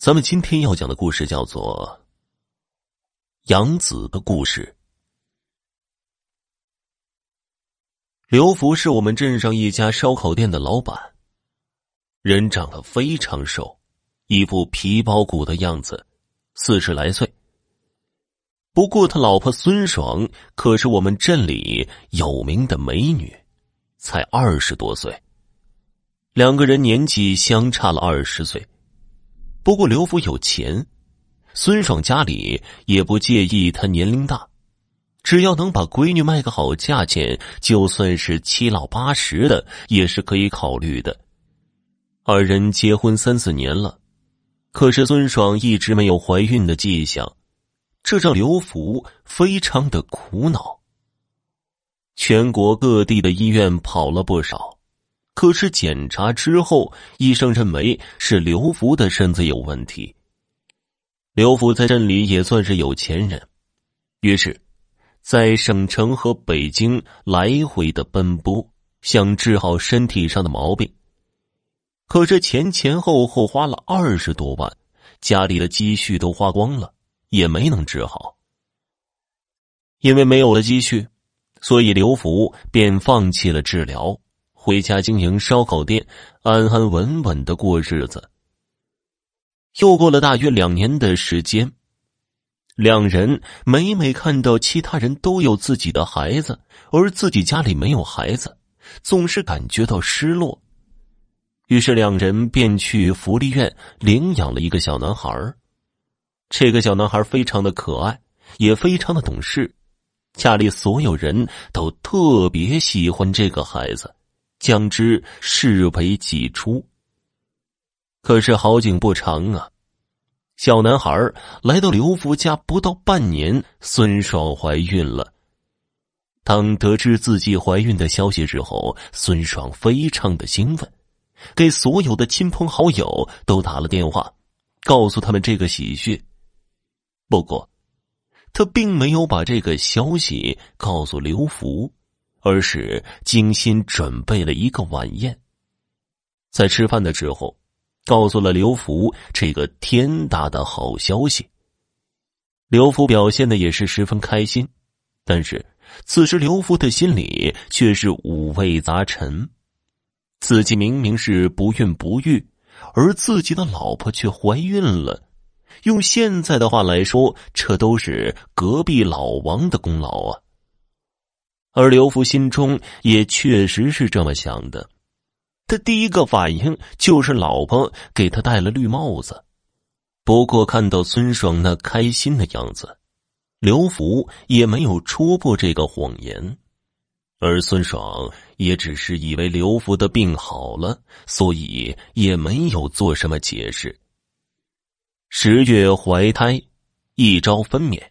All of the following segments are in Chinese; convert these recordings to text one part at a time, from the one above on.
咱们今天要讲的故事叫做《杨子的故事》。刘福是我们镇上一家烧烤店的老板，人长得非常瘦，一副皮包骨的样子，四十来岁。不过他老婆孙爽可是我们镇里有名的美女，才二十多岁，两个人年纪相差了二十岁。不过刘福有钱，孙爽家里也不介意他年龄大，只要能把闺女卖个好价钱，就算是七老八十的也是可以考虑的。二人结婚三四年了，可是孙爽一直没有怀孕的迹象，这让刘福非常的苦恼。全国各地的医院跑了不少。可是检查之后，医生认为是刘福的身子有问题。刘福在镇里也算是有钱人，于是，在省城和北京来回的奔波，想治好身体上的毛病。可是前前后后花了二十多万，家里的积蓄都花光了，也没能治好。因为没有了积蓄，所以刘福便放弃了治疗。回家经营烧烤店，安安稳稳的过日子。又过了大约两年的时间，两人每每看到其他人都有自己的孩子，而自己家里没有孩子，总是感觉到失落。于是两人便去福利院领养了一个小男孩这个小男孩非常的可爱，也非常的懂事，家里所有人都特别喜欢这个孩子。将之视为己出。可是好景不长啊，小男孩来到刘福家不到半年，孙爽怀孕了。当得知自己怀孕的消息之后，孙爽非常的兴奋，给所有的亲朋好友都打了电话，告诉他们这个喜讯。不过，他并没有把这个消息告诉刘福。而是精心准备了一个晚宴，在吃饭的时候，告诉了刘福这个天大的好消息。刘福表现的也是十分开心，但是此时刘福的心里却是五味杂陈。自己明明是不孕不育，而自己的老婆却怀孕了。用现在的话来说，这都是隔壁老王的功劳啊！而刘福心中也确实是这么想的，他第一个反应就是老婆给他戴了绿帽子。不过看到孙爽那开心的样子，刘福也没有戳破这个谎言，而孙爽也只是以为刘福的病好了，所以也没有做什么解释。十月怀胎，一朝分娩，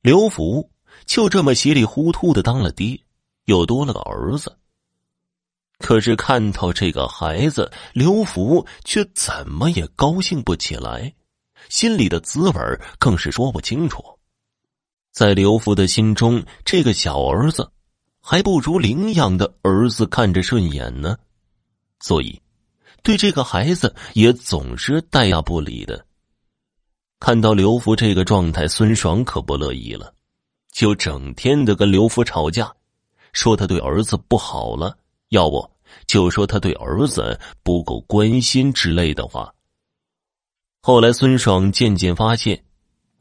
刘福。就这么稀里糊涂的当了爹，又多了个儿子。可是看到这个孩子，刘福却怎么也高兴不起来，心里的滋味更是说不清楚。在刘福的心中，这个小儿子还不如领养的儿子看着顺眼呢，所以对这个孩子也总是带压不理的。看到刘福这个状态，孙爽可不乐意了。就整天的跟刘福吵架，说他对儿子不好了，要不就说他对儿子不够关心之类的话。后来孙爽渐渐发现，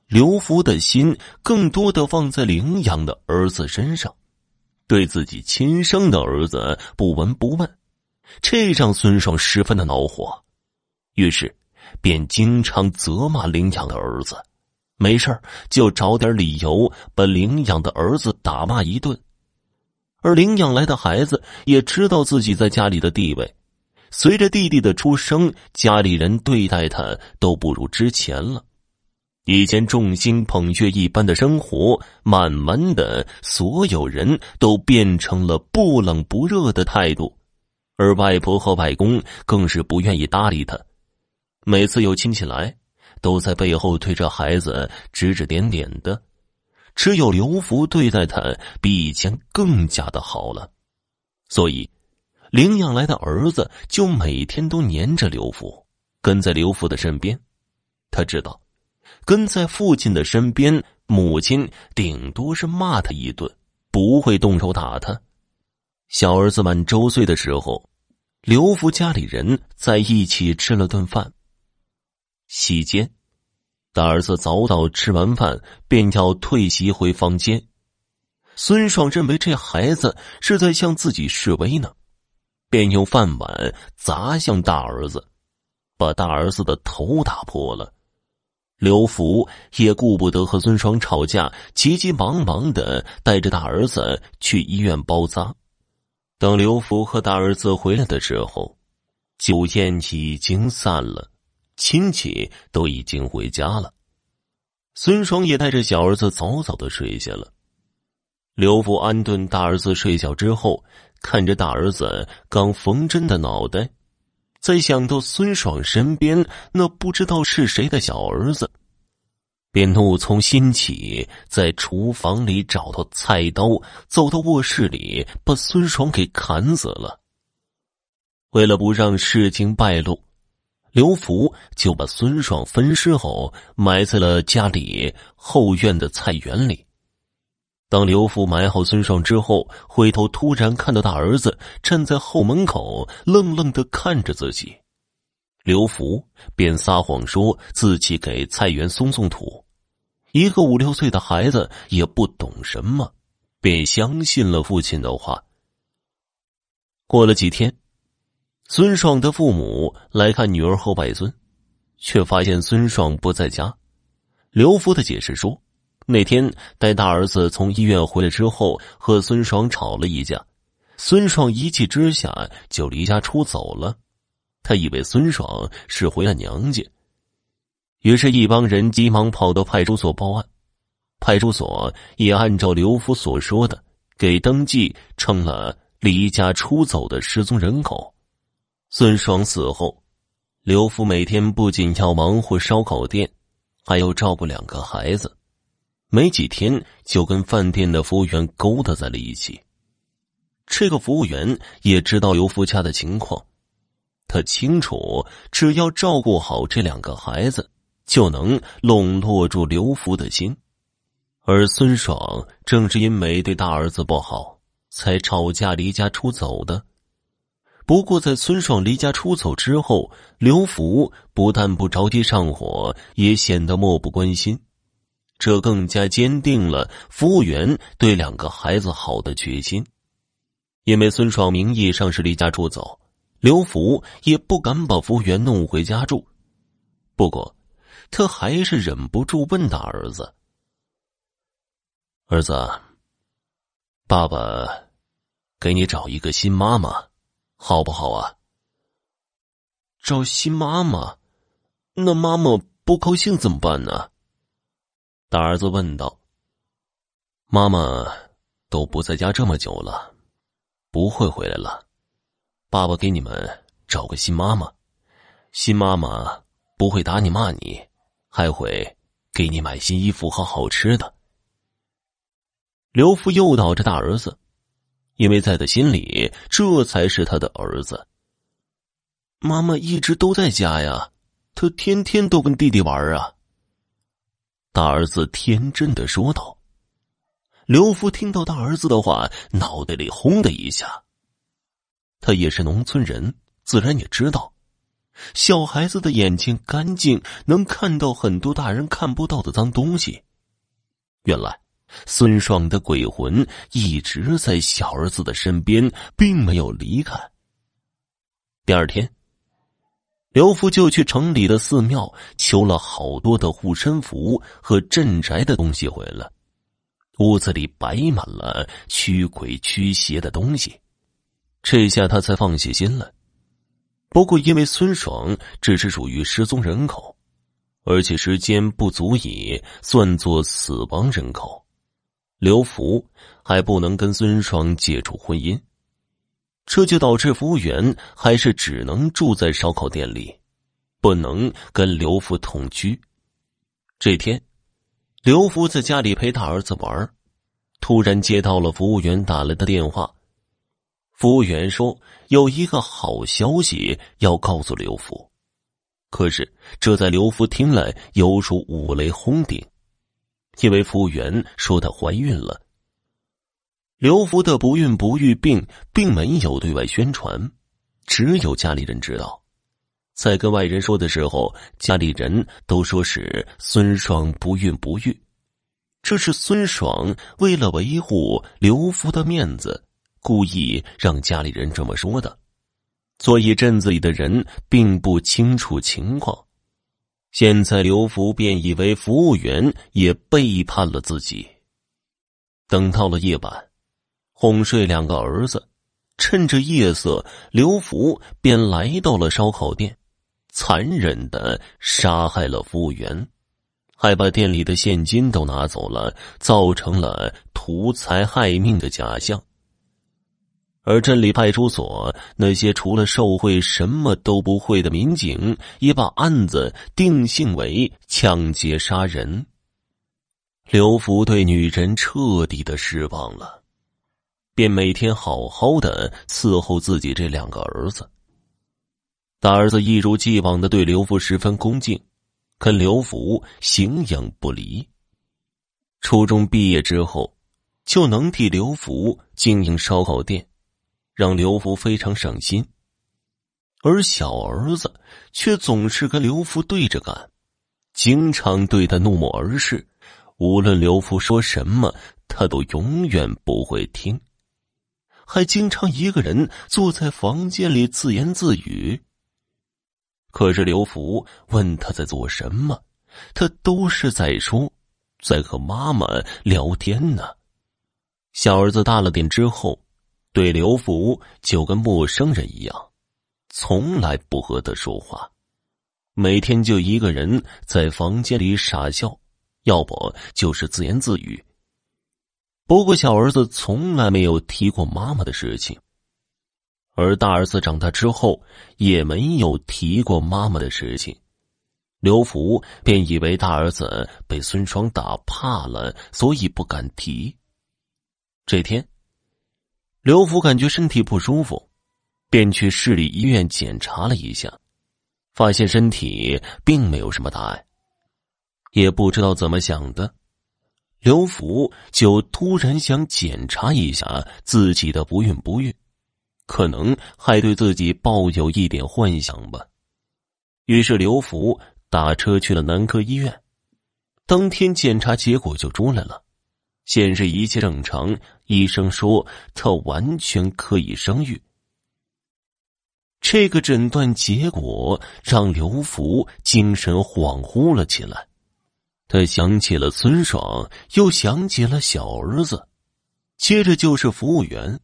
刘福的心更多的放在领养的儿子身上，对自己亲生的儿子不闻不问，这让孙爽十分的恼火，于是便经常责骂领养的儿子。没事就找点理由把领养的儿子打骂一顿，而领养来的孩子也知道自己在家里的地位。随着弟弟的出生，家里人对待他都不如之前了。以前众星捧月一般的生活，慢慢的，所有人都变成了不冷不热的态度，而外婆和外公更是不愿意搭理他。每次有亲戚来。都在背后对着孩子指指点点的，只有刘福对待他比以前更加的好了，所以领养来的儿子就每天都黏着刘福，跟在刘福的身边，他知道，跟在父亲的身边，母亲顶多是骂他一顿，不会动手打他。小儿子满周岁的时候，刘福家里人在一起吃了顿饭。席间，大儿子早早吃完饭，便要退席回房间。孙爽认为这孩子是在向自己示威呢，便用饭碗砸向大儿子，把大儿子的头打破了。刘福也顾不得和孙爽吵架，急急忙忙的带着大儿子去医院包扎。等刘福和大儿子回来的时候，酒宴已经散了，亲戚都已经回家了。孙爽也带着小儿子早早的睡下了。刘福安顿大儿子睡觉之后，看着大儿子刚缝针的脑袋。再想到孙爽身边那不知道是谁的小儿子，便怒从心起，在厨房里找到菜刀，走到卧室里，把孙爽给砍死了。为了不让事情败露，刘福就把孙爽分尸后埋在了家里后院的菜园里。当刘福埋好孙爽之后，回头突然看到大儿子站在后门口，愣愣的看着自己。刘福便撒谎说自己给菜园松松土。一个五六岁的孩子也不懂什么，便相信了父亲的话。过了几天，孙爽的父母来看女儿和外孙，却发现孙爽不在家。刘福的解释说。那天带大儿子从医院回来之后，和孙爽吵了一架，孙爽一气之下就离家出走了。他以为孙爽是回了娘家，于是，一帮人急忙跑到派出所报案。派出所也按照刘福所说的，给登记成了离家出走的失踪人口。孙爽死后，刘福每天不仅要忙活烧烤店，还要照顾两个孩子。没几天，就跟饭店的服务员勾搭在了一起。这个服务员也知道刘福家的情况，他清楚，只要照顾好这两个孩子，就能笼络住刘福的心。而孙爽正是因为对大儿子不好，才吵架离家出走的。不过，在孙爽离家出走之后，刘福不但不着急上火，也显得漠不关心。这更加坚定了服务员对两个孩子好的决心，因为孙爽名义上是离家出走，刘福也不敢把服务员弄回家住。不过，他还是忍不住问大儿子：“儿子，爸爸给你找一个新妈妈，好不好啊？”找新妈妈，那妈妈不高兴怎么办呢？大儿子问道：“妈妈都不在家这么久了，不会回来了。爸爸给你们找个新妈妈，新妈妈不会打你骂你，还会给你买新衣服和好吃的。”刘福诱导着大儿子，因为在他心里，这才是他的儿子。妈妈一直都在家呀，他天天都跟弟弟玩啊。大儿子天真的说道：“刘福听到大儿子的话，脑袋里轰的一下。他也是农村人，自然也知道，小孩子的眼睛干净，能看到很多大人看不到的脏东西。原来，孙爽的鬼魂一直在小儿子的身边，并没有离开。第二天。”刘福就去城里的寺庙求了好多的护身符和镇宅的东西回来，屋子里摆满了驱鬼驱邪的东西，这下他才放下心来。不过因为孙爽只是属于失踪人口，而且时间不足以算作死亡人口，刘福还不能跟孙双解除婚姻。这就导致服务员还是只能住在烧烤店里，不能跟刘福同居。这天，刘福在家里陪他儿子玩，突然接到了服务员打来的电话。服务员说有一个好消息要告诉刘福，可是这在刘福听来犹如五雷轰顶，因为服务员说她怀孕了。刘福的不孕不育病并没有对外宣传，只有家里人知道。在跟外人说的时候，家里人都说是孙爽不孕不育，这是孙爽为了维护刘福的面子，故意让家里人这么说的。所以镇子里的人并不清楚情况。现在刘福便以为服务员也背叛了自己。等到了夜晚，哄睡两个儿子，趁着夜色，刘福便来到了烧烤店，残忍的杀害了服务员，还把店里的现金都拿走了，造成了图财害命的假象。而镇里派出所那些除了受贿什么都不会的民警，也把案子定性为抢劫杀人。刘福对女人彻底的失望了，便每天好好的伺候自己这两个儿子。大儿子一如既往的对刘福十分恭敬，跟刘福形影不离。初中毕业之后，就能替刘福经营烧烤店。让刘福非常省心，而小儿子却总是跟刘福对着干，经常对他怒目而视。无论刘福说什么，他都永远不会听，还经常一个人坐在房间里自言自语。可是刘福问他在做什么，他都是在说，在和妈妈聊天呢。小儿子大了点之后。对刘福就跟陌生人一样，从来不和他说话，每天就一个人在房间里傻笑，要不就是自言自语。不过小儿子从来没有提过妈妈的事情，而大儿子长大之后也没有提过妈妈的事情，刘福便以为大儿子被孙双打怕了，所以不敢提。这天。刘福感觉身体不舒服，便去市里医院检查了一下，发现身体并没有什么大碍。也不知道怎么想的，刘福就突然想检查一下自己的不孕不育，可能还对自己抱有一点幻想吧。于是刘福打车去了男科医院，当天检查结果就出来了。显示一切正常，医生说他完全可以生育。这个诊断结果让刘福精神恍惚了起来，他想起了孙爽，又想起了小儿子，接着就是服务员。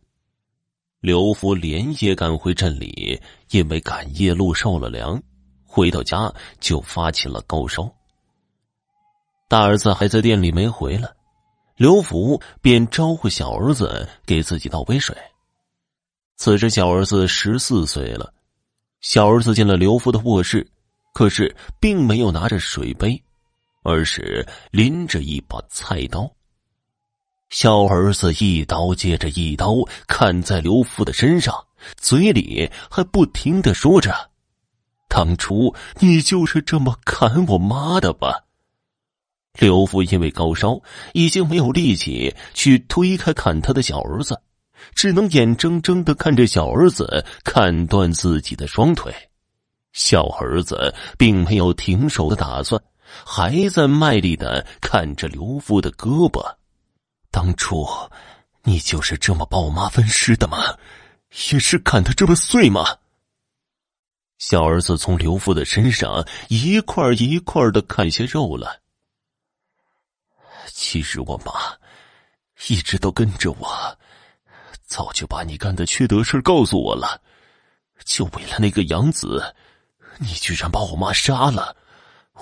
刘福连夜赶回镇里，因为赶夜路受了凉，回到家就发起了高烧。大儿子还在店里没回来。刘福便招呼小儿子给自己倒杯水。此时小儿子十四岁了，小儿子进了刘福的卧室，可是并没有拿着水杯，而是拎着一把菜刀。小儿子一刀接着一刀砍在刘福的身上，嘴里还不停的说着：“当初你就是这么砍我妈的吧？”刘福因为高烧，已经没有力气去推开砍他的小儿子，只能眼睁睁的看着小儿子砍断自己的双腿。小儿子并没有停手的打算，还在卖力的看着刘福的胳膊。当初，你就是这么把我妈分尸的吗？也是砍的这么碎吗？小儿子从刘父的身上一块一块的砍些肉来。其实我妈一直都跟着我，早就把你干的缺德事告诉我了。就为了那个养子，你居然把我妈杀了！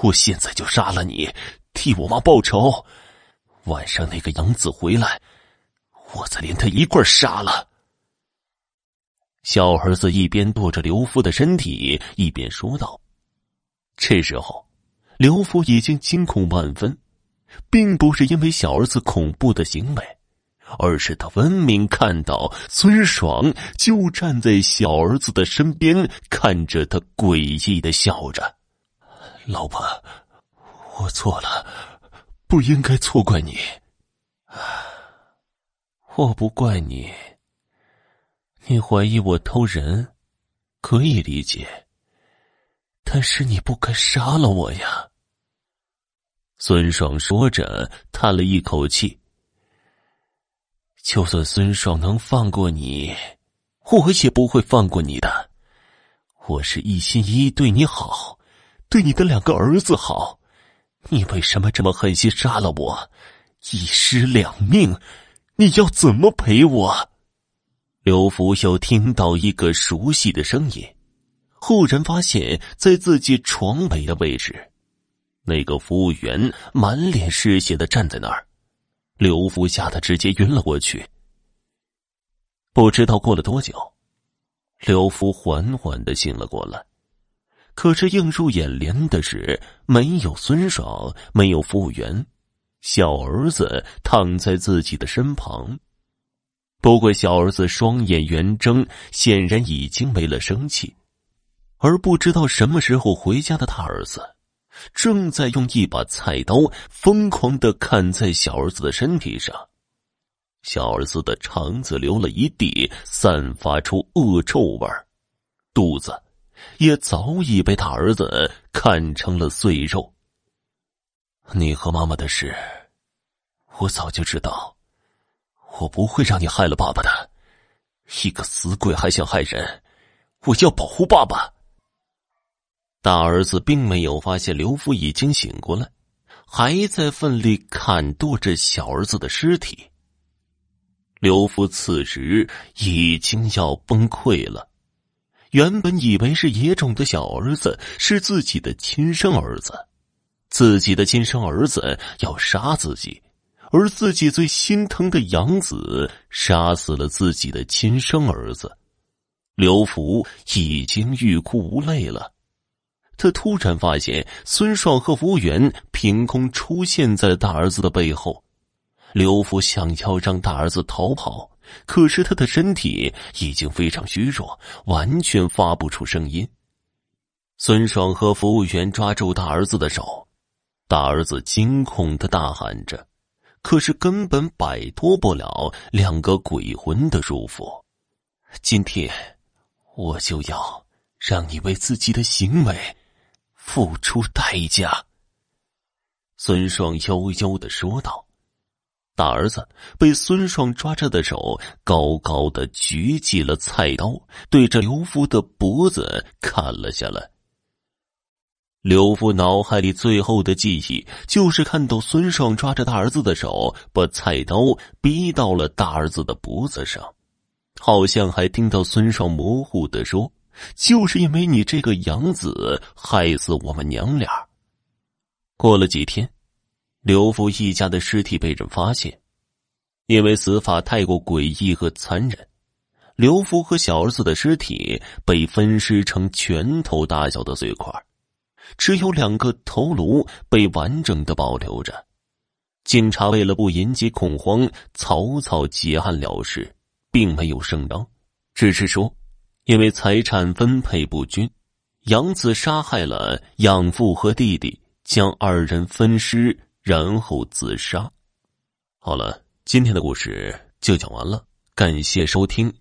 我现在就杀了你，替我妈报仇。晚上那个养子回来，我再连他一块杀了。小儿子一边剁着刘福的身体，一边说道。这时候，刘福已经惊恐万分。并不是因为小儿子恐怖的行为，而是他分明看到孙爽就站在小儿子的身边，看着他诡异的笑着。老婆，我错了，不应该错怪你。我不怪你，你怀疑我偷人，可以理解。但是你不该杀了我呀。孙爽说着，叹了一口气。就算孙爽能放过你，我也不会放过你的。我是一心一意对你好，对你的两个儿子好，你为什么这么狠心杀了我？一尸两命，你要怎么赔我？刘福又听到一个熟悉的声音，忽然发现，在自己床尾的位置，那个服务员满脸是血的站在那儿。刘福吓得直接晕了过去。不知道过了多久，刘福缓缓的醒了过来。可是映入眼帘的是，没有孙爽，没有服务员，小儿子躺在自己的身旁。不过，小儿子双眼圆睁，显然已经没了生气。而不知道什么时候回家的大儿子。正在用一把菜刀疯狂的砍在小儿子的身体上，小儿子的肠子流了一地，散发出恶臭味肚子也早已被大儿子砍成了碎肉。你和妈妈的事，我早就知道，我不会让你害了爸爸的。一个死鬼还想害人，我要保护爸爸。大儿子并没有发现刘福已经醒过来，还在奋力砍剁着小儿子的尸体。刘福此时已经要崩溃了。原本以为是野种的小儿子是自己的亲生儿子，自己的亲生儿子要杀自己，而自己最心疼的养子杀死了自己的亲生儿子。刘福已经欲哭无泪了。他突然发现，孙爽和服务员凭空出现在大儿子的背后。刘福想要让大儿子逃跑，可是他的身体已经非常虚弱，完全发不出声音。孙爽和服务员抓住大儿子的手，大儿子惊恐的大喊着，可是根本摆脱不了两个鬼魂的束缚。今天，我就要让你为自己的行为。付出代价。孙爽悠悠的说道：“大儿子被孙爽抓着的手高高的举起了菜刀，对着刘福的脖子砍了下来。”刘福脑海里最后的记忆就是看到孙爽抓着大儿子的手，把菜刀逼到了大儿子的脖子上，好像还听到孙爽模糊的说。就是因为你这个养子害死我们娘俩。过了几天，刘福一家的尸体被人发现，因为死法太过诡异和残忍，刘福和小儿子的尸体被分尸成拳头大小的碎块，只有两个头颅被完整的保留着。警察为了不引起恐慌，草草结案了事，并没有声张，只是说。因为财产分配不均，养子杀害了养父和弟弟，将二人分尸，然后自杀。好了，今天的故事就讲完了，感谢收听。